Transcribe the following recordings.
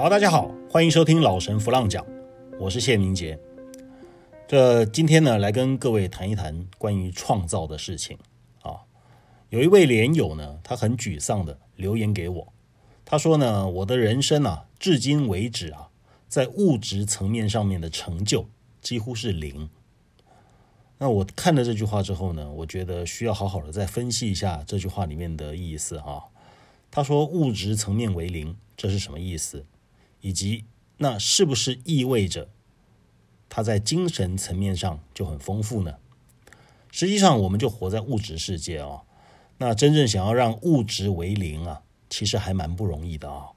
好，大家好，欢迎收听老神弗浪讲，我是谢明杰。这今天呢，来跟各位谈一谈关于创造的事情啊。有一位连友呢，他很沮丧的留言给我，他说呢，我的人生啊，至今为止啊，在物质层面上面的成就几乎是零。那我看了这句话之后呢，我觉得需要好好的再分析一下这句话里面的意思哈。他说物质层面为零，这是什么意思？以及那是不是意味着？他在精神层面上就很丰富呢。实际上，我们就活在物质世界啊。那真正想要让物质为零啊，其实还蛮不容易的啊。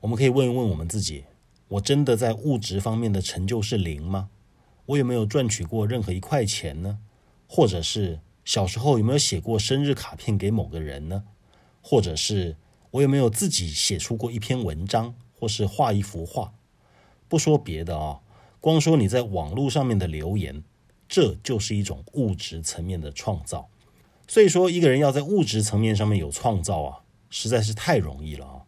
我们可以问一问我们自己：我真的在物质方面的成就是零吗？我有没有赚取过任何一块钱呢？或者是小时候有没有写过生日卡片给某个人呢？或者是我有没有自己写出过一篇文章，或是画一幅画？不说别的啊。光说你在网络上面的留言，这就是一种物质层面的创造。所以说，一个人要在物质层面上面有创造啊，实在是太容易了啊。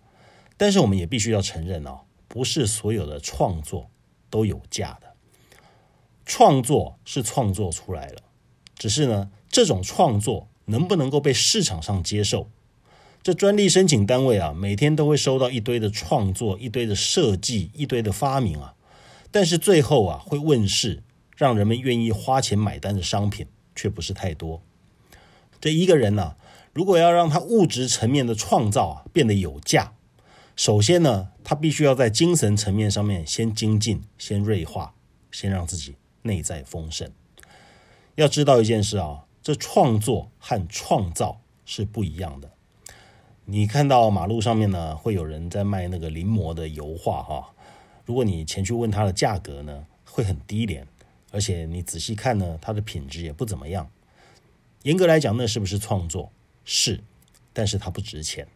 但是我们也必须要承认啊，不是所有的创作都有价的。创作是创作出来了，只是呢，这种创作能不能够被市场上接受？这专利申请单位啊，每天都会收到一堆的创作、一堆的设计、一堆的发明啊。但是最后啊，会问世，让人们愿意花钱买单的商品却不是太多。这一个人呢，如果要让他物质层面的创造啊变得有价，首先呢，他必须要在精神层面上面先精进、先锐化、先让自己内在丰盛。要知道一件事啊，这创作和创造是不一样的。你看到马路上面呢，会有人在卖那个临摹的油画哈。如果你前去问它的价格呢，会很低廉，而且你仔细看呢，它的品质也不怎么样。严格来讲，那是不是创作？是，但是它不值钱。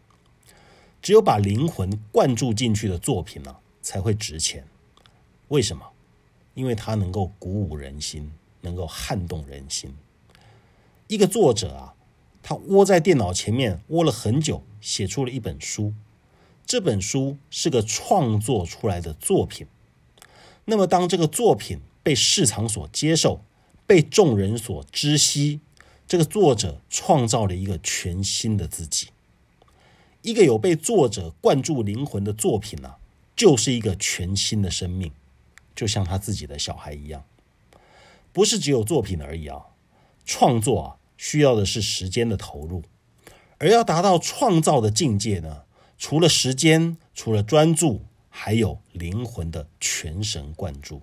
只有把灵魂灌注进去的作品呢，才会值钱。为什么？因为它能够鼓舞人心，能够撼动人心。一个作者啊，他窝在电脑前面窝了很久，写出了一本书。这本书是个创作出来的作品，那么当这个作品被市场所接受，被众人所知悉，这个作者创造了一个全新的自己。一个有被作者灌注灵魂的作品呢，就是一个全新的生命，就像他自己的小孩一样。不是只有作品而已啊，创作啊需要的是时间的投入，而要达到创造的境界呢？除了时间，除了专注，还有灵魂的全神贯注。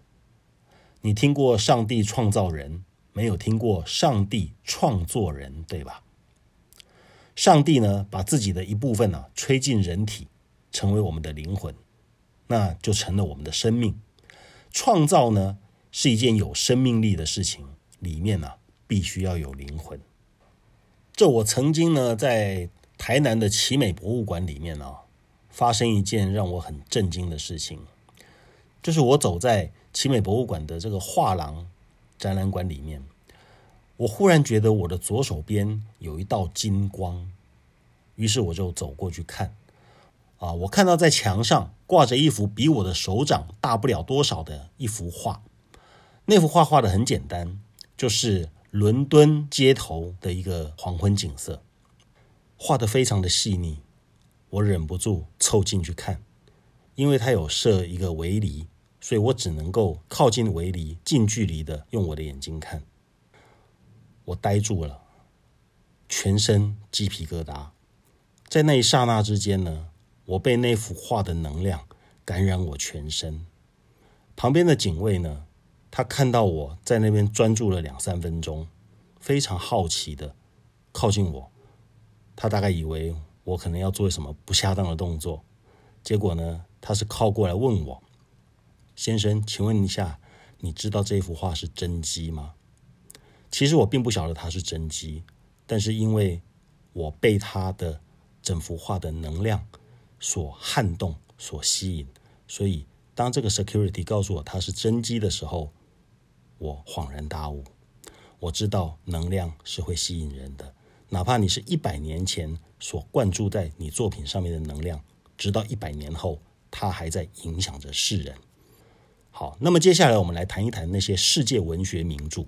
你听过上帝创造人，没有听过上帝创作人，对吧？上帝呢，把自己的一部分呢吹进人体，成为我们的灵魂，那就成了我们的生命。创造呢，是一件有生命力的事情，里面呢必须要有灵魂。这我曾经呢在。台南的奇美博物馆里面呢，发生一件让我很震惊的事情，就是我走在奇美博物馆的这个画廊展览馆里面，我忽然觉得我的左手边有一道金光，于是我就走过去看，啊，我看到在墙上挂着一幅比我的手掌大不了多少的一幅画，那幅画画的很简单，就是伦敦街头的一个黄昏景色。画的非常的细腻，我忍不住凑近去看，因为它有设一个围篱，所以我只能够靠近围篱，近距离的用我的眼睛看。我呆住了，全身鸡皮疙瘩。在那一刹那之间呢，我被那幅画的能量感染我全身。旁边的警卫呢，他看到我在那边专注了两三分钟，非常好奇的靠近我。他大概以为我可能要做什么不恰当的动作，结果呢，他是靠过来问我：“先生，请问一下，你知道这幅画是真迹吗？”其实我并不晓得它是真迹，但是因为我被他的整幅画的能量所撼动、所吸引，所以当这个 security 告诉我它是真迹的时候，我恍然大悟，我知道能量是会吸引人的。哪怕你是一百年前所灌注在你作品上面的能量，直到一百年后它还在影响着世人。好，那么接下来我们来谈一谈那些世界文学名著。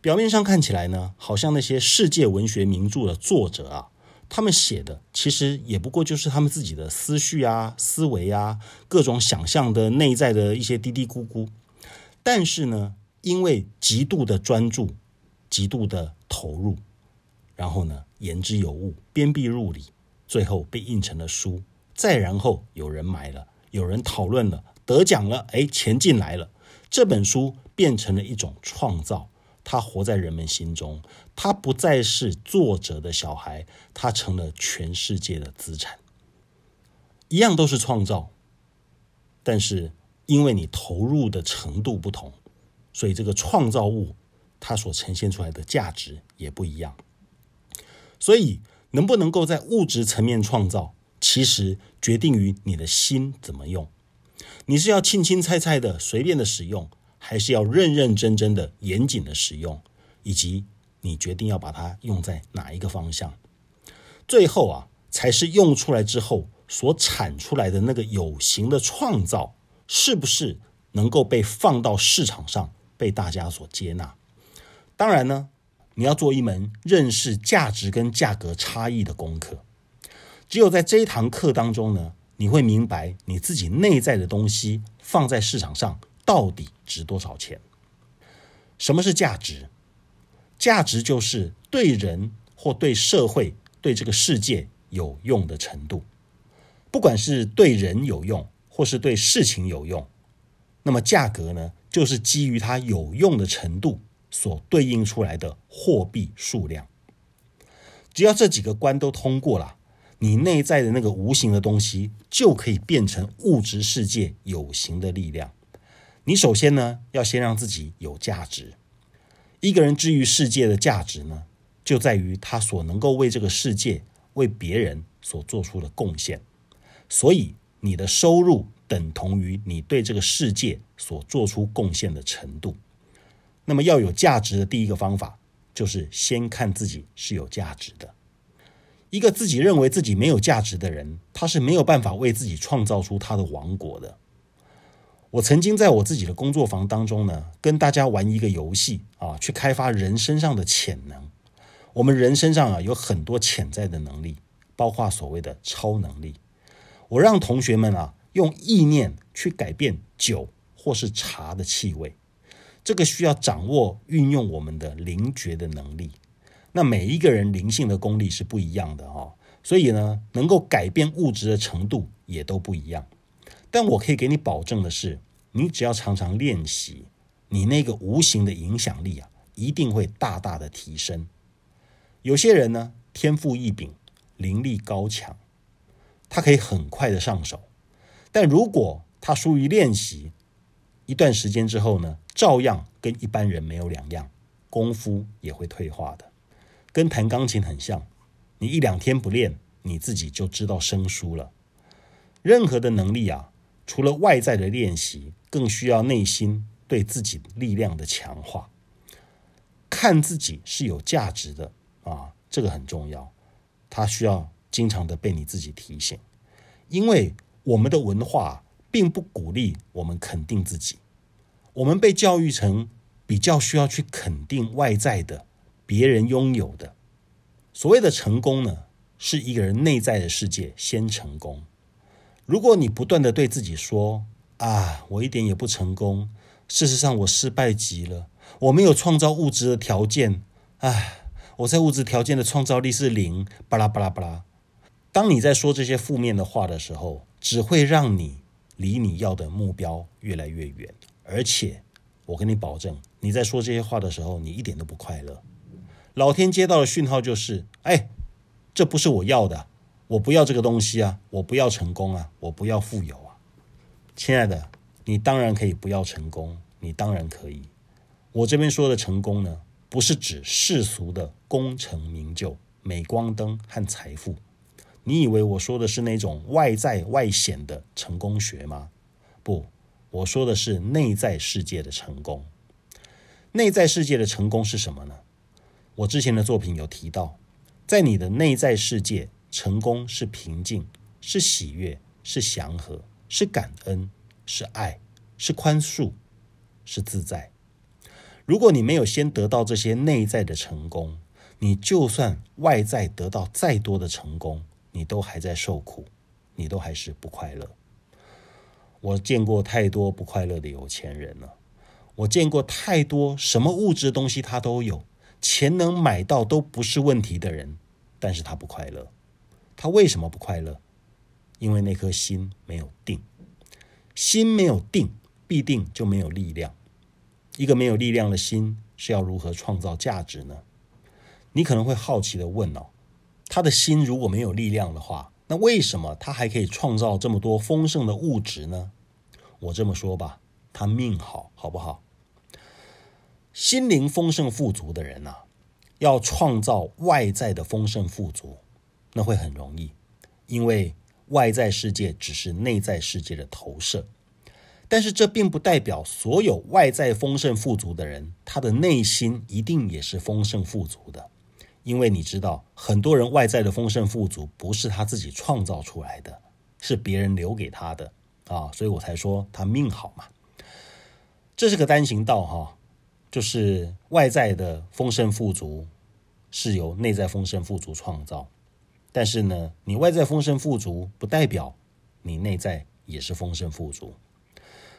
表面上看起来呢，好像那些世界文学名著的作者啊，他们写的其实也不过就是他们自己的思绪啊、思维啊、各种想象的内在的一些嘀嘀咕咕。但是呢，因为极度的专注、极度的投入，然后呢，言之有物、鞭辟入里，最后被印成了书。再然后有人买了，有人讨论了。得奖了，哎，钱进来了，这本书变成了一种创造，它活在人们心中，它不再是作者的小孩，它成了全世界的资产。一样都是创造，但是因为你投入的程度不同，所以这个创造物它所呈现出来的价值也不一样。所以能不能够在物质层面创造，其实决定于你的心怎么用。你是要轻轻菜菜的随便的使用，还是要认认真真的严谨的使用？以及你决定要把它用在哪一个方向？最后啊，才是用出来之后所产出来的那个有形的创造，是不是能够被放到市场上被大家所接纳？当然呢，你要做一门认识价值跟价格差异的功课。只有在这一堂课当中呢。你会明白你自己内在的东西放在市场上到底值多少钱？什么是价值？价值就是对人或对社会、对这个世界有用的程度。不管是对人有用，或是对事情有用，那么价格呢，就是基于它有用的程度所对应出来的货币数量。只要这几个关都通过了。你内在的那个无形的东西，就可以变成物质世界有形的力量。你首先呢，要先让自己有价值。一个人之于世界的价值呢，就在于他所能够为这个世界、为别人所做出的贡献。所以，你的收入等同于你对这个世界所做出贡献的程度。那么，要有价值的第一个方法，就是先看自己是有价值的。一个自己认为自己没有价值的人，他是没有办法为自己创造出他的王国的。我曾经在我自己的工作坊当中呢，跟大家玩一个游戏啊，去开发人身上的潜能。我们人身上啊有很多潜在的能力，包括所谓的超能力。我让同学们啊用意念去改变酒或是茶的气味，这个需要掌握运用我们的灵觉的能力。那每一个人灵性的功力是不一样的哈，所以呢，能够改变物质的程度也都不一样。但我可以给你保证的是，你只要常常练习，你那个无形的影响力啊，一定会大大的提升。有些人呢，天赋异禀，灵力高强，他可以很快的上手。但如果他疏于练习，一段时间之后呢，照样跟一般人没有两样，功夫也会退化的。跟弹钢琴很像，你一两天不练，你自己就知道生疏了。任何的能力啊，除了外在的练习，更需要内心对自己力量的强化。看自己是有价值的啊，这个很重要。它需要经常的被你自己提醒，因为我们的文化并不鼓励我们肯定自己，我们被教育成比较需要去肯定外在的。别人拥有的所谓的成功呢，是一个人内在的世界先成功。如果你不断的对自己说：“啊，我一点也不成功，事实上我失败极了，我没有创造物质的条件，唉，我在物质条件的创造力是零。”巴拉巴拉巴拉。当你在说这些负面的话的时候，只会让你离你要的目标越来越远。而且，我跟你保证，你在说这些话的时候，你一点都不快乐。老天接到的讯号就是：哎，这不是我要的，我不要这个东西啊，我不要成功啊，我不要富有啊。亲爱的，你当然可以不要成功，你当然可以。我这边说的成功呢，不是指世俗的功成名就、镁光灯和财富。你以为我说的是那种外在外显的成功学吗？不，我说的是内在世界的成功。内在世界的成功是什么呢？我之前的作品有提到，在你的内在世界，成功是平静，是喜悦，是祥和，是感恩，是爱，是宽恕，是自在。如果你没有先得到这些内在的成功，你就算外在得到再多的成功，你都还在受苦，你都还是不快乐。我见过太多不快乐的有钱人了，我见过太多什么物质东西他都有，钱能买到都不是问题的人，但是他不快乐。他为什么不快乐？因为那颗心没有定，心没有定，必定就没有力量。一个没有力量的心是要如何创造价值呢？你可能会好奇的问哦，他的心如果没有力量的话，那为什么他还可以创造这么多丰盛的物质呢？我这么说吧，他命好，好不好？心灵丰盛富足的人呐，要创造外在的丰盛富足，那会很容易，因为外在世界只是内在世界的投射。但是这并不代表所有外在丰盛富足的人，他的内心一定也是丰盛富足的。因为你知道，很多人外在的丰盛富足不是他自己创造出来的，是别人留给他的啊，所以我才说他命好嘛。这是个单行道哈，就是外在的丰盛富足是由内在丰盛富足创造，但是呢，你外在丰盛富足不代表你内在也是丰盛富足。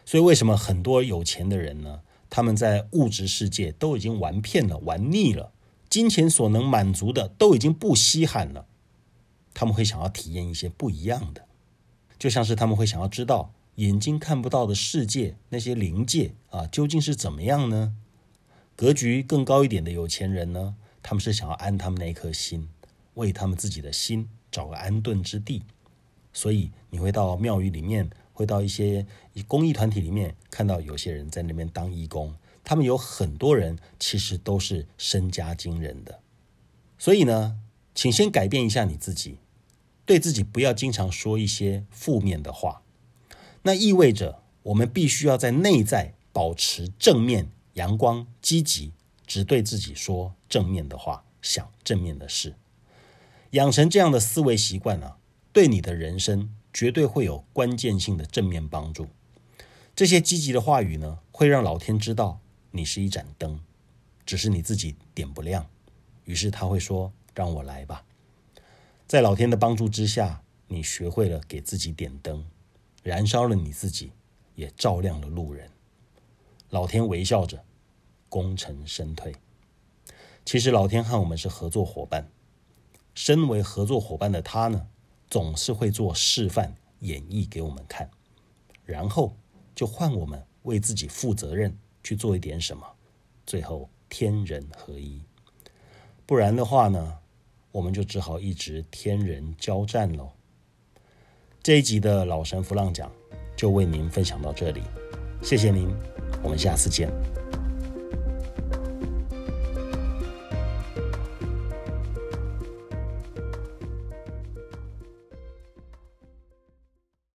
所以，为什么很多有钱的人呢？他们在物质世界都已经玩遍了、玩腻了，金钱所能满足的都已经不稀罕了。他们会想要体验一些不一样的，就像是他们会想要知道眼睛看不到的世界，那些灵界啊，究竟是怎么样呢？格局更高一点的有钱人呢，他们是想要安他们那一颗心，为他们自己的心找个安顿之地。所以，你会到庙宇里面。会到一些公益团体里面，看到有些人在那边当义工，他们有很多人其实都是身家惊人的。所以呢，请先改变一下你自己，对自己不要经常说一些负面的话。那意味着我们必须要在内在保持正面、阳光、积极，只对自己说正面的话，想正面的事，养成这样的思维习惯呢，对你的人生。绝对会有关键性的正面帮助。这些积极的话语呢，会让老天知道你是一盏灯，只是你自己点不亮。于是他会说：“让我来吧。”在老天的帮助之下，你学会了给自己点灯，燃烧了你自己，也照亮了路人。老天微笑着，功成身退。其实老天和我们是合作伙伴。身为合作伙伴的他呢？总是会做示范演绎给我们看，然后就换我们为自己负责任去做一点什么，最后天人合一。不然的话呢，我们就只好一直天人交战喽。这一集的老神弗浪讲就为您分享到这里，谢谢您，我们下次见。